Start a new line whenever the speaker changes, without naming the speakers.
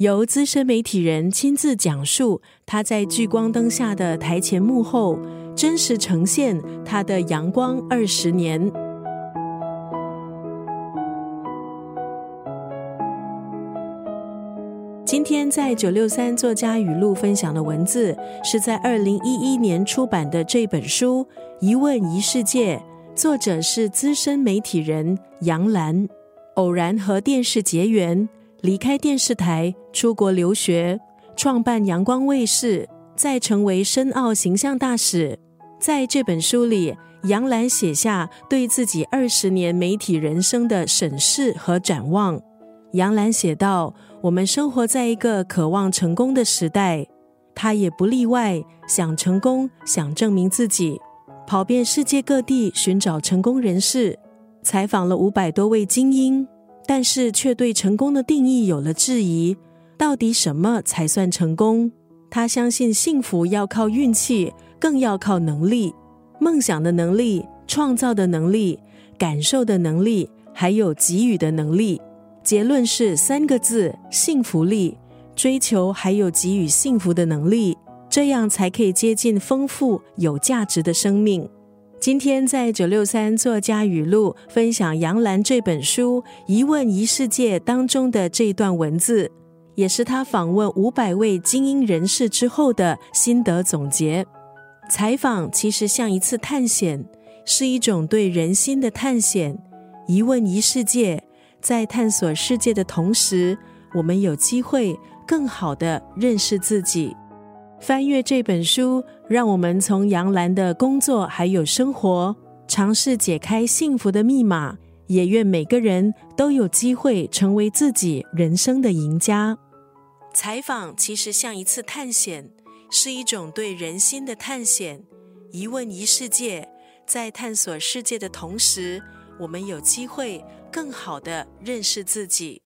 由资深媒体人亲自讲述他在聚光灯下的台前幕后，真实呈现他的阳光二十年。今天在九六三作家语录分享的文字，是在二零一一年出版的这本书《一问一世界》，作者是资深媒体人杨澜，偶然和电视结缘。离开电视台，出国留学，创办阳光卫视，再成为深奥形象大使。在这本书里，杨澜写下对自己二十年媒体人生的审视和展望。杨澜写道：“我们生活在一个渴望成功的时代，他也不例外。想成功，想证明自己，跑遍世界各地寻找成功人士，采访了五百多位精英。”但是却对成功的定义有了质疑，到底什么才算成功？他相信幸福要靠运气，更要靠能力、梦想的能力、创造的能力、感受的能力，还有给予的能力。结论是三个字：幸福力。追求还有给予幸福的能力，这样才可以接近丰富有价值的生命。今天在九六三作家语录分享杨澜这本书《一问一世界》当中的这段文字，也是他访问五百位精英人士之后的心得总结。采访其实像一次探险，是一种对人心的探险。一问一世界，在探索世界的同时，我们有机会更好的认识自己。翻阅这本书，让我们从杨澜的工作还有生活，尝试解开幸福的密码。也愿每个人都有机会成为自己人生的赢家。采访其实像一次探险，是一种对人心的探险。一问一世界，在探索世界的同时，我们有机会更好的认识自己。